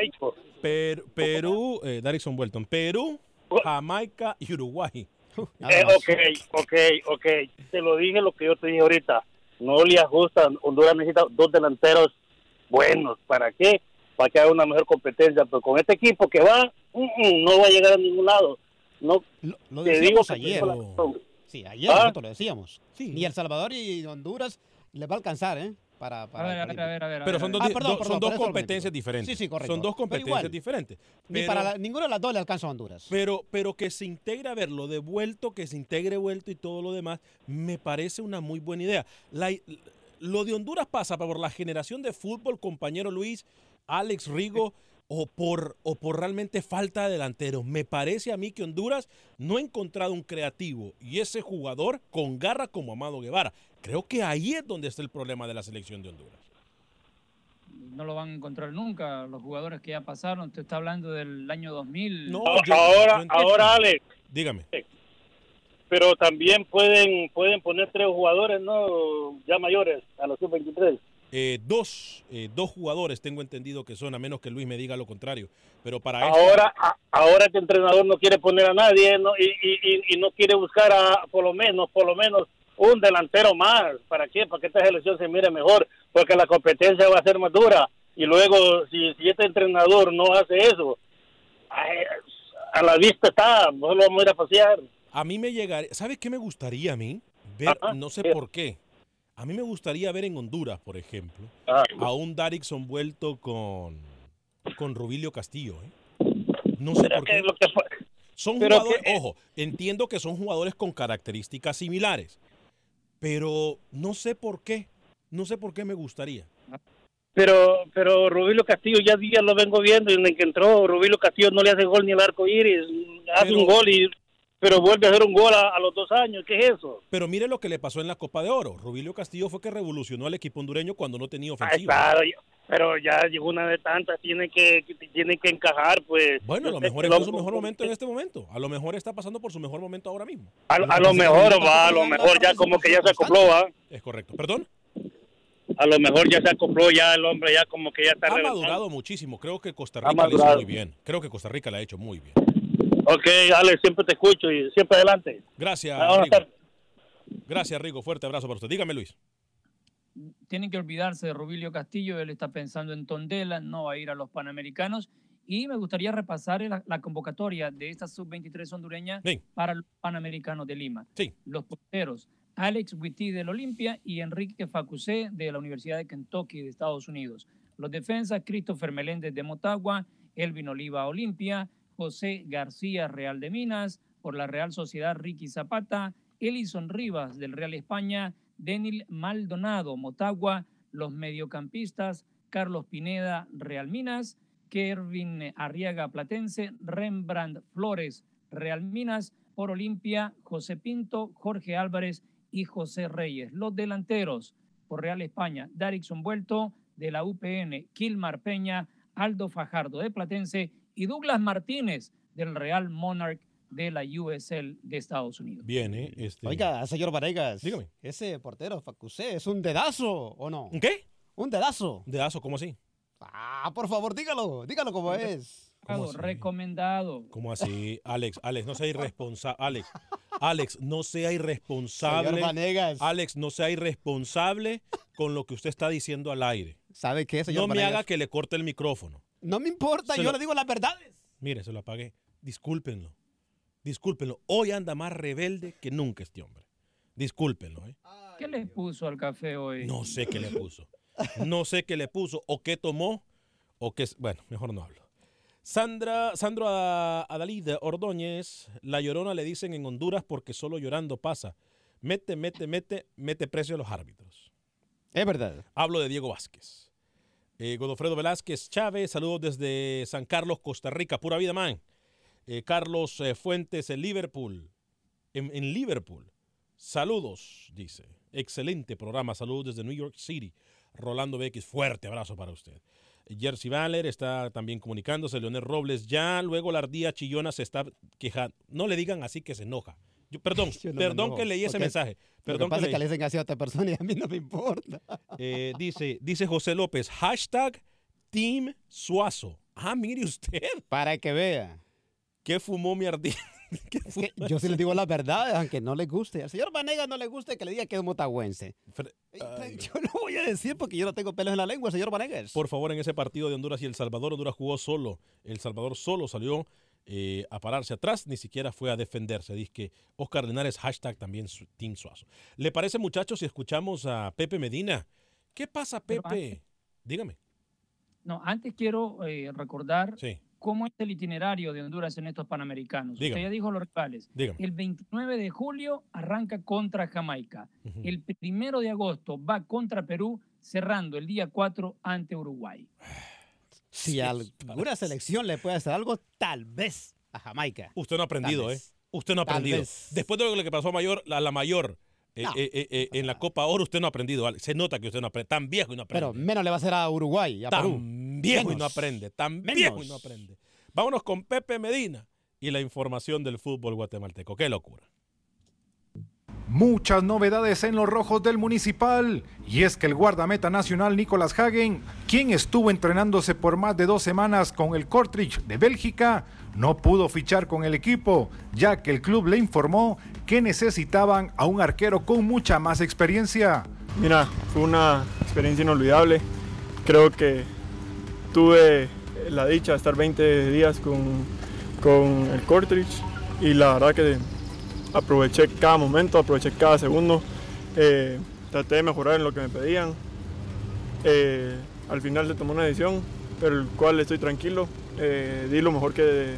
Perú, eh, Darison Welton. Perú, Jamaica y Uruguay. Eh, ok, ok, ok. Te lo dije lo que yo te dije ahorita. No le ajusta. Honduras necesita dos delanteros buenos. ¿Para qué? Para que haga una mejor competencia. Pero con este equipo que va, no va a llegar a ningún lado. No, lo, decíamos ayer. Sí, ayer ¿Ah? nosotros lo decíamos. Sí. Ni El Salvador y Honduras les va a alcanzar, ¿eh? para, a ver, a ver, a ver, Pero son dos, ah, son dos competencias diferentes. Sí, sí, correcto. Son dos competencias diferentes. Ni para ninguna de las dos le alcanza a Honduras. Pero, pero que se integre, a ver, lo de vuelto, que se integre vuelto y todo lo demás, me parece una muy buena idea. lo de Honduras pasa por la generación de fútbol, compañero Luis, Alex Rigo. O por, o por realmente falta de delanteros. Me parece a mí que Honduras no ha encontrado un creativo y ese jugador con garra como Amado Guevara. Creo que ahí es donde está el problema de la selección de Honduras. No lo van a encontrar nunca los jugadores que ya pasaron. Usted está hablando del año 2000. No, ahora, ahora, Alex. Dígame. Pero también pueden pueden poner tres jugadores, ¿no? Ya mayores, a los sub-23. Eh, dos, eh, dos jugadores tengo entendido que son, a menos que Luis me diga lo contrario. Pero para ahora, ahora que el entrenador no quiere poner a nadie y, y, y, no quiere buscar a por lo menos, por lo menos un delantero más. ¿Para qué? Para que esta selección se mire mejor, porque la competencia va a ser más dura. Y luego, si, si este entrenador no hace eso, a la vista está, no lo vamos a ir a pasear. A mí me llegaría, ¿sabes qué me gustaría a mí? Ver, no sé por qué. A mí me gustaría ver en Honduras, por ejemplo, ah. a un Darixon vuelto con, con Rubilio Castillo. ¿eh? No sé por qué. Son jugadores, ojo, entiendo que son jugadores con características similares, pero no sé por qué, no sé por qué me gustaría. Pero, pero Rubilio Castillo ya días lo vengo viendo y en el que entró Rubilio Castillo no le hace gol ni el arco iris, hace un gol y pero vuelve a hacer un gol a, los dos años. ¿Qué es eso? Pero mire lo que le pasó en la Copa de Oro. Rubilio Castillo fue que revolucionó al equipo hondureño cuando no tenía ofensiva. claro, pero ya llegó una de tantas, tiene que, tiene que encajar, pues. Bueno, a lo mejor es su mejor momento en este momento. A lo mejor está pasando por su mejor momento ahora mismo. A, lo mejor va, a lo mejor ya como que ya se acopló, ¿va? Es correcto. ¿Perdón? A lo mejor ya se acopló, ya el hombre ya como que ya está. Ha madurado muchísimo. Creo que Costa Rica le hizo muy bien. Creo que Costa Rica le ha hecho muy bien. Ok, Alex, siempre te escucho y siempre adelante. Gracias. Rigo. Gracias, Rigo. Fuerte abrazo para usted. Dígame, Luis. Tienen que olvidarse de Rubilio Castillo. Él está pensando en Tondela, no va a ir a los Panamericanos. Y me gustaría repasar la, convocatoria de esta sub-23 hondureña para los Panamericanos de Lima. Sí. Los porteros, Alex Witty del Olimpia y Enrique Facusé de la Universidad de Kentucky de Estados Unidos. Los defensas, Christopher Meléndez de Motagua, Elvin Oliva Olimpia, José García Real de Minas, por la Real Sociedad Ricky Zapata, Elison Rivas del Real España, Denil Maldonado Motagua, los mediocampistas Carlos Pineda Real Minas, Kervin Arriaga Platense, Rembrandt Flores Real Minas, por Olimpia, José Pinto, Jorge Álvarez y José Reyes. Los delanteros por Real España, Darixon Vuelto de la UPN, Kilmar Peña, Aldo Fajardo de Platense y Douglas Martínez del Real Monarch de la USL de Estados Unidos. Bien, ¿eh? Este... Oiga, señor Varegas. Dígame. Ese portero, Facusé, es un dedazo, ¿o no? ¿Un qué? Un dedazo. ¿Dedazo? ¿Cómo así? Ah, por favor, dígalo. Dígalo como es. Recomendado. ¿Cómo así? Alex, Alex, no sea irresponsable. Alex, Alex, no sea irresponsable. Señor Alex, no sea irresponsable con lo que usted está diciendo al aire. ¿Sabe qué, señor No me haga que le corte el micrófono. No me importa, yo le digo las verdades. Mire, se lo apagué. Discúlpenlo. Discúlpenlo. Hoy anda más rebelde que nunca este hombre. Discúlpenlo. ¿eh? ¿Qué le puso al café hoy? No sé qué le puso. No sé qué le puso o qué tomó o qué... Bueno, mejor no hablo. Sandra, Sandro Adalida Ordóñez, la llorona le dicen en Honduras porque solo llorando pasa. Mete, mete, mete, mete precio a los árbitros. Es verdad. Hablo de Diego Vázquez. Eh, Godofredo Velázquez Chávez, saludos desde San Carlos, Costa Rica. Pura vida, man. Eh, Carlos eh, Fuentes en Liverpool. En, Liverpool. Saludos, dice. Excelente programa. Saludos desde New York City. Rolando BX, fuerte abrazo para usted. Jersey Valer está también comunicándose. Leonel Robles, ya luego la ardía chillona se está quejando. No le digan así que se enoja perdón, perdón que leí ese mensaje. Perdón Lo que pasa que, le dicen así a otra persona y a mí no me importa. Eh, dice, dice José López, hashtag Team Suazo. Ah, mire usted. Para que vea. ¿Qué fumó mi ardilla? yo sí le digo la verdad, aunque no le guste. Al señor Vanega no le guste que le diga que es motagüense. yo no voy a decir porque yo no tengo pelos en la lengua, señor Vanegas. Por favor, en ese partido de Honduras y El Salvador, Honduras jugó solo. El Salvador solo salió eh, a pararse atrás, ni siquiera fue a defenderse. Dice que Oscar Linares, hashtag también Team Suazo. ¿Le parece, muchachos, si escuchamos a Pepe Medina? ¿Qué pasa, Pepe? Dígame. No, antes quiero eh, recordar cómo es el itinerario de Honduras en estos Panamericanos. Usted ya dijo los rivales. El 29 de julio arranca contra Jamaica. El primero de agosto va contra Perú, cerrando el día 4 ante Uruguay. Si a alguna selección le puede hacer algo, tal vez a Jamaica. Usted no ha aprendido, ¿eh? Usted no ha aprendido. Después de lo que pasó a mayor, la, la mayor eh, eh, eh, en la Copa Oro, usted no ha aprendido. Se nota que usted no aprende. Tan viejo y no aprende. Pero menos le va a hacer a Uruguay, a tan viejo y no aprende. Tan viejo y no aprende. Vámonos con Pepe Medina y la información del fútbol guatemalteco. ¡Qué locura! Muchas novedades en los rojos del municipal. Y es que el guardameta nacional Nicolás Hagen, quien estuvo entrenándose por más de dos semanas con el Kortrijk de Bélgica, no pudo fichar con el equipo, ya que el club le informó que necesitaban a un arquero con mucha más experiencia. Mira, fue una experiencia inolvidable. Creo que tuve la dicha de estar 20 días con, con el Kortrijk y la verdad que aproveché cada momento, aproveché cada segundo, eh, traté de mejorar en lo que me pedían. Eh, al final se tomó una decisión, pero el cual estoy tranquilo, eh, di lo mejor que, de,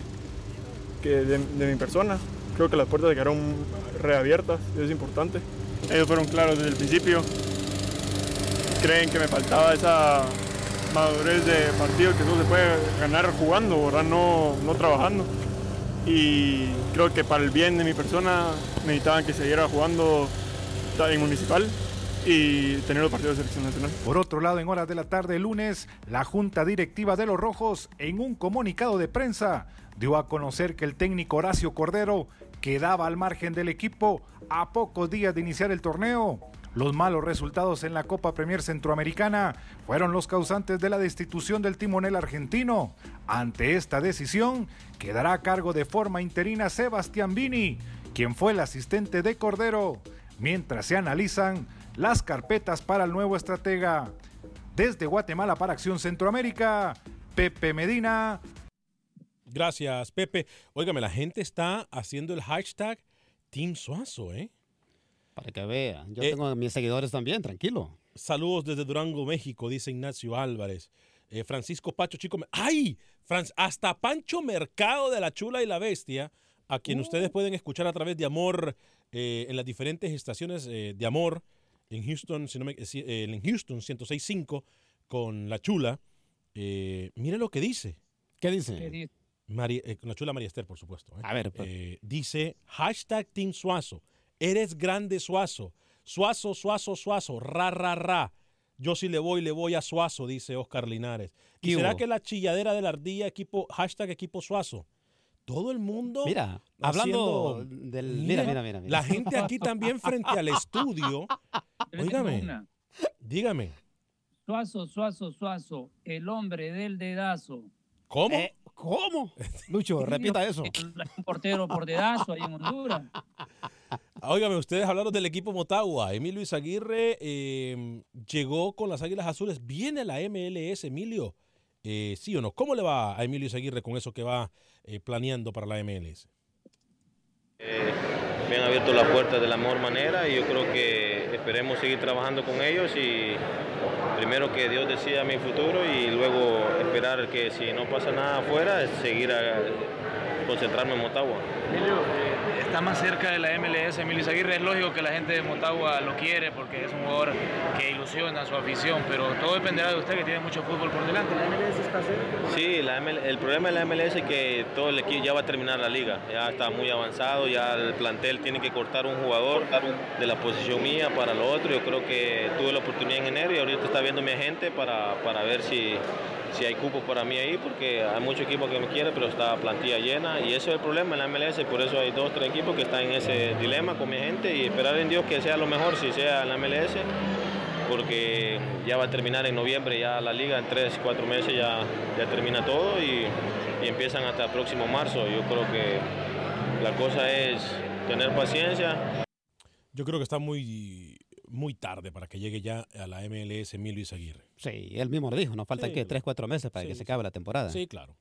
que de, mi persona. Creo que las puertas se quedaron reabiertas, eso es importante. Ellos fueron claros desde el principio, creen que me faltaba esa madurez de partido que no se puede ganar jugando, ¿verdad? No, no trabajando y creo que para el bien de mi persona necesitaban que siguiera jugando en municipal y tener los partidos de selección nacional. Por otro lado, en horas de la tarde lunes, la Junta Directiva de los Rojos, en un comunicado de prensa, dio a conocer que el técnico Horacio Cordero quedaba al margen del equipo a pocos días de iniciar el torneo. Los malos resultados en la Copa Premier Centroamericana fueron los causantes de la destitución del timonel argentino. Ante esta decisión, quedará a cargo de forma interina Sebastián Vini, quien fue el asistente de Cordero, mientras se analizan las carpetas para el nuevo estratega. Desde Guatemala para Acción Centroamérica, Pepe Medina. Gracias, Pepe. Óigame, la gente está haciendo el hashtag Team Suazo, ¿eh? Para que vea. Yo eh, tengo a mis seguidores también, tranquilo. Saludos desde Durango, México, dice Ignacio Álvarez. Eh, Francisco Pacho Chico. ¡Ay! hasta Pancho Mercado de la Chula y la Bestia, a quien ustedes uh. pueden escuchar a través de Amor eh, en las diferentes estaciones de Amor en Houston, si no en Houston 106.5 con la Chula. mire lo que dice. ¿Qué dice? con la Chula María Esther, por supuesto. A ver. Pues. dice hashtag Team Suazo. Eres grande Suazo. Suazo, Suazo, Suazo. Ra, ra, ra. Yo sí le voy, le voy a Suazo, dice Oscar Linares. ¿Y será que la chilladera de la ardilla, equipo, hashtag equipo Suazo? Todo el mundo. Mira, hablando del. Mira, mira, mira, La gente aquí también frente al estudio. Dígame. Dígame. Suazo, Suazo, Suazo. El hombre del dedazo. ¿Cómo? Eh, ¿Cómo? Lucho, repita eso. Un portero por dedazo ahí en Honduras. Óigame, ustedes hablaron del equipo Motagua. Emilio Izaguirre em, llegó con las Águilas Azules. ¿Viene la MLS, Emilio? Eh, ¿Sí o no? ¿Cómo le va a Emilio Izaguirre con eso que va eh, planeando para la MLS? Eh, me han abierto las puertas de la mejor manera y yo creo que esperemos seguir trabajando con ellos y primero que Dios decida mi futuro y luego esperar que si no pasa nada afuera, seguir a concentrarme en Motagua está más cerca de la MLS, Emilio Aguirre. Es lógico que la gente de Motagua lo quiere porque es un jugador que ilusiona a su afición, pero todo dependerá de usted que tiene mucho fútbol por delante. ¿La MLS está cerca? Sí, el problema de la MLS es que todo el equipo ya va a terminar la liga, ya está muy avanzado, ya el plantel tiene que cortar un jugador de la posición mía para lo otro. Yo creo que tuve la oportunidad en enero y ahorita está viendo mi agente para, para ver si si hay cupos para mí ahí, porque hay muchos equipos que me quieren, pero está plantilla llena y eso es el problema en la MLS, por eso hay dos, tres equipos que están en ese dilema con mi gente y esperar en Dios que sea lo mejor si sea en la MLS, porque ya va a terminar en noviembre ya la liga, en tres, cuatro meses ya, ya termina todo y, y empiezan hasta el próximo marzo. Yo creo que la cosa es tener paciencia. Yo creo que está muy muy tarde para que llegue ya a la MLS Emilio Izaguirre. Sí, él mismo lo dijo, nos faltan que tres, cuatro meses para que se acabe la temporada. Sí, claro,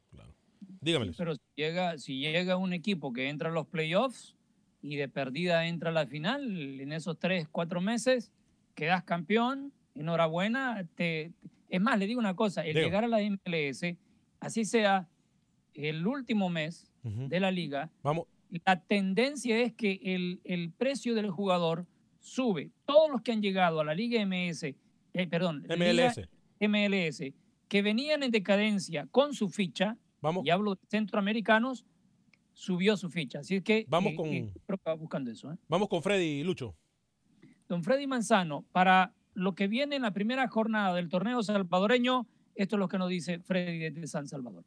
pero si llega, si llega un equipo que entra a los playoffs y de perdida entra a la final, en esos tres, cuatro meses quedas campeón, enhorabuena. Te, es más, le digo una cosa, el llegar a la MLS, así sea el último mes de la liga, Vamos. la tendencia es que el, el precio del jugador sube. Todos los que han llegado a la Liga MS, eh, perdón, MLS. MLS, que venían en decadencia con su ficha, Vamos. y hablo de centroamericanos, subió su ficha. Así que Vamos eh, con, buscando eso. ¿eh? Vamos con Freddy Lucho. Don Freddy Manzano, para lo que viene en la primera jornada del torneo salvadoreño, esto es lo que nos dice Freddy de San Salvador.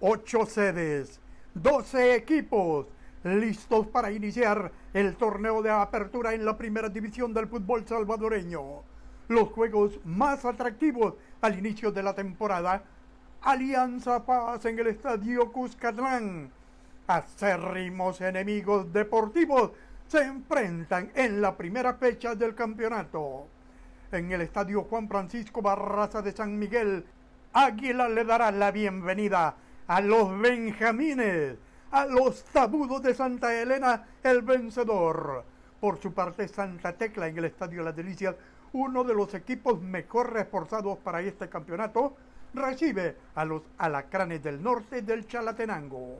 Ocho sedes, doce equipos listos para iniciar el torneo de apertura en la primera división del fútbol salvadoreño. Los juegos más atractivos al inicio de la temporada. Alianza Paz en el Estadio Cuscatlán. Acérrimos enemigos deportivos se enfrentan en la primera fecha del campeonato. En el Estadio Juan Francisco Barraza de San Miguel, Águila le dará la bienvenida a los Benjamines a los tabudos de Santa Elena el vencedor. Por su parte, Santa Tecla en el Estadio Las Delicias, uno de los equipos mejor reforzados para este campeonato, recibe a los Alacranes del Norte del Chalatenango.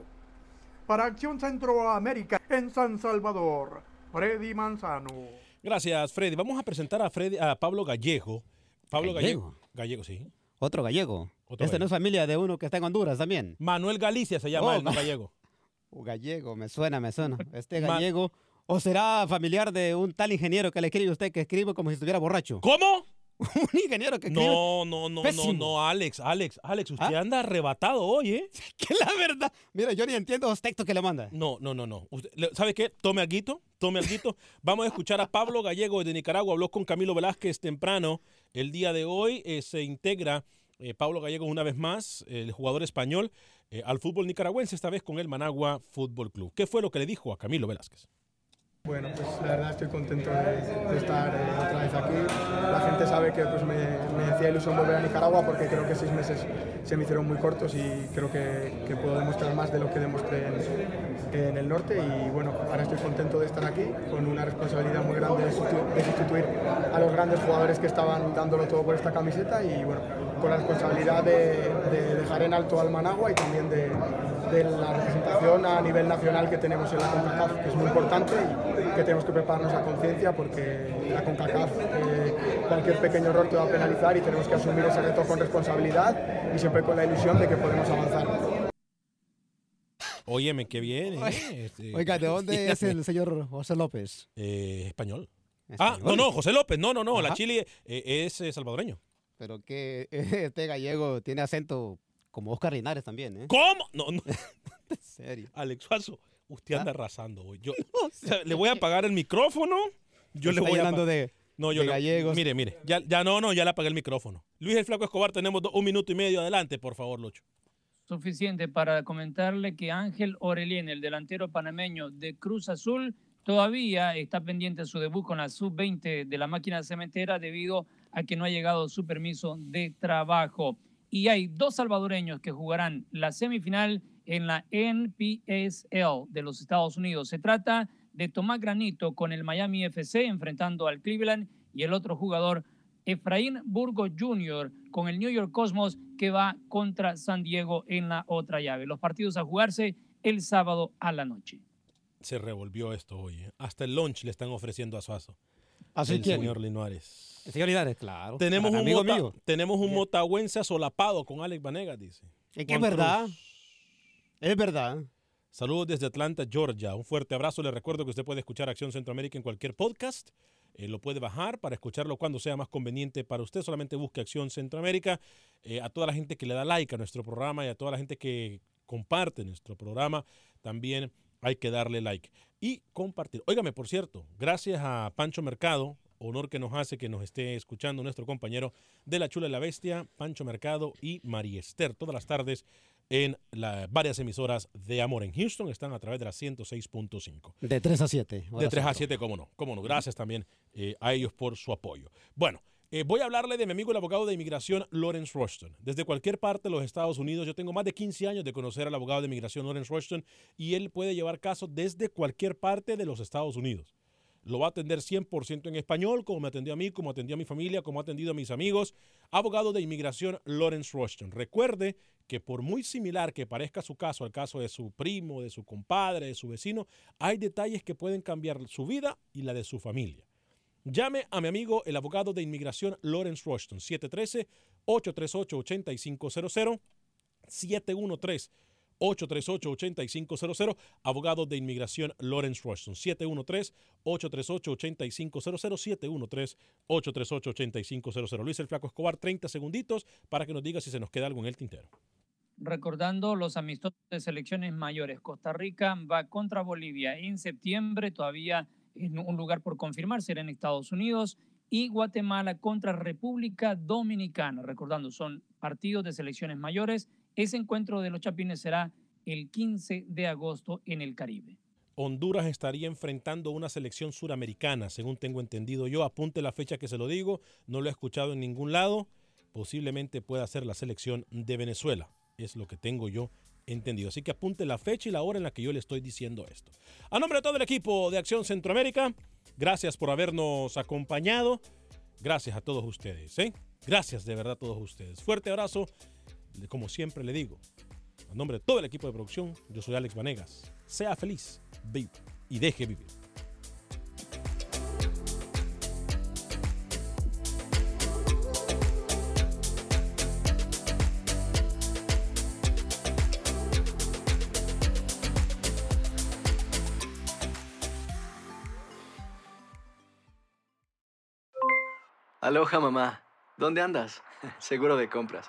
Para Acción Centroamérica en San Salvador, Freddy Manzano. Gracias, Freddy. Vamos a presentar a, Freddy, a Pablo Gallego. Pablo Gallego. Gallego, sí. Otro gallego. este no es familia de uno que está en Honduras también. Manuel Galicia se llama oh, el gallego. Gallego, me suena, me suena. Este gallego. ¿O será familiar de un tal ingeniero que le escribe usted que escribe como si estuviera borracho? ¿Cómo? un ingeniero que. No, no, no, no, no, Alex, Alex, Alex, usted ¿Ah? anda arrebatado hoy, ¿eh? que la verdad. Mira, yo ni entiendo los textos que le manda. No, no, no, no. ¿Sabe qué? Tome aguito, tome aguito. Vamos a escuchar a Pablo Gallego de Nicaragua. Habló con Camilo Velázquez temprano. El día de hoy eh, se integra eh, Pablo Gallego una vez más, el jugador español. Eh, al fútbol nicaragüense, esta vez con el Managua Fútbol Club. ¿Qué fue lo que le dijo a Camilo Velázquez? Bueno, pues la verdad estoy contento de, estar eh, otra vez aquí. La gente sabe que pues, me, me, ilusión volver a Nicaragua porque creo que seis meses se me hicieron muy cortos y creo que, puedo demostrar más de lo que demostré en, en, el norte. Y bueno, ahora estoy contento de estar aquí con una responsabilidad muy grande de, sustituir a los grandes jugadores que estaban dándolo todo por esta camiseta y bueno, con la responsabilidad de, de dejar en alto al Managua y también de, de la representación a nivel nacional que tenemos en la CONCACAF, que es muy importante y que tenemos que prepararnos a conciencia porque la CONCACAF eh, cualquier pequeño error te va a penalizar y tenemos que asumir ese reto con responsabilidad y siempre con la ilusión de que podemos avanzar. Óyeme, qué bien. ¿eh? Este, Oiga, ¿de dónde es el señor José López? Eh, español. Ah, no, no, José López, no, no, no, la Chile eh, es salvadoreño. Pero que este gallego tiene acento como Oscar Linares también, ¿eh? ¿Cómo? No, no. en serio. Alex Suazo, usted anda ¿Ah? arrasando hoy. Yo le voy a apagar el micrófono. Yo le voy hablando de no, yo gallegos. mire, mire, ya, ya no, no, ya le apagué el micrófono. Luis el Flaco Escobar, tenemos un minuto y medio adelante, por favor, Lucho. Suficiente para comentarle que Ángel Orelien, el delantero panameño de Cruz Azul, todavía está pendiente de su debut con la sub-20 de la máquina cementera debido a que no ha llegado su permiso de trabajo y hay dos salvadoreños que jugarán la semifinal en la NPSL de los Estados Unidos. Se trata de Tomás Granito con el Miami FC enfrentando al Cleveland y el otro jugador Efraín Burgo Jr. con el New York Cosmos que va contra San Diego en la otra llave. Los partidos a jugarse el sábado a la noche. Se revolvió esto hoy. ¿eh? Hasta el lunch le están ofreciendo a Suazo. ¿Así el señor Linares. Señor Linares, claro. Tenemos un, amigo tenemos un motahuense asolapado con Alex Vanegas, dice. Es que es verdad. Es verdad. Saludos desde Atlanta, Georgia. Un fuerte abrazo. Le recuerdo que usted puede escuchar Acción Centroamérica en cualquier podcast. Eh, lo puede bajar para escucharlo cuando sea más conveniente para usted. Solamente busque Acción Centroamérica. Eh, a toda la gente que le da like a nuestro programa y a toda la gente que comparte nuestro programa, también hay que darle like y compartir. Óigame, por cierto, gracias a Pancho Mercado, honor que nos hace que nos esté escuchando nuestro compañero de La Chula y la Bestia, Pancho Mercado y María Esther, todas las tardes en las varias emisoras de Amor en Houston. Están a través de la 106.5. De 3 a 7. De 3 a 7, cómo no. Cómo no. Gracias también eh, a ellos por su apoyo. Bueno, eh, voy a hablarle de mi amigo el abogado de inmigración Lawrence Rushton. Desde cualquier parte de los Estados Unidos, yo tengo más de 15 años de conocer al abogado de inmigración Lawrence Rushton y él puede llevar caso desde cualquier parte de los Estados Unidos lo va a atender 100% en español, como me atendió a mí, como atendió a mi familia, como ha atendido a mis amigos. Abogado de inmigración Lawrence Rushton. Recuerde que por muy similar que parezca su caso al caso de su primo, de su compadre, de su vecino, hay detalles que pueden cambiar su vida y la de su familia. Llame a mi amigo el abogado de inmigración Lawrence Rushton, 713-838-8500, 713 838-8500, abogado de inmigración Lawrence Rushton, 713-838-8500, 713-838-8500. Luis el Flaco Escobar, 30 segunditos para que nos diga si se nos queda algo en el tintero. recordando los amistosos de selecciones mayores. Costa Rica va contra Bolivia en septiembre, todavía en un lugar por confirmar, será en Estados Unidos, y Guatemala contra República Dominicana. Recordando, son partidos de selecciones mayores. Ese encuentro de los Chapines será el 15 de agosto en el Caribe. Honduras estaría enfrentando una selección suramericana, según tengo entendido yo. Apunte la fecha que se lo digo, no lo he escuchado en ningún lado. Posiblemente pueda ser la selección de Venezuela es lo que tengo yo entendido. Así que apunte la fecha y la hora en la que yo le estoy diciendo esto. A nombre de todo el equipo de Acción Centroamérica, gracias por habernos acompañado. Gracias a todos ustedes. ¿eh? Gracias de verdad a todos ustedes. Fuerte abrazo. Como siempre le digo, a nombre de todo el equipo de producción, yo soy Alex Vanegas. Sea feliz, vive y deje vivir. Aloha mamá, ¿dónde andas? Seguro de compras.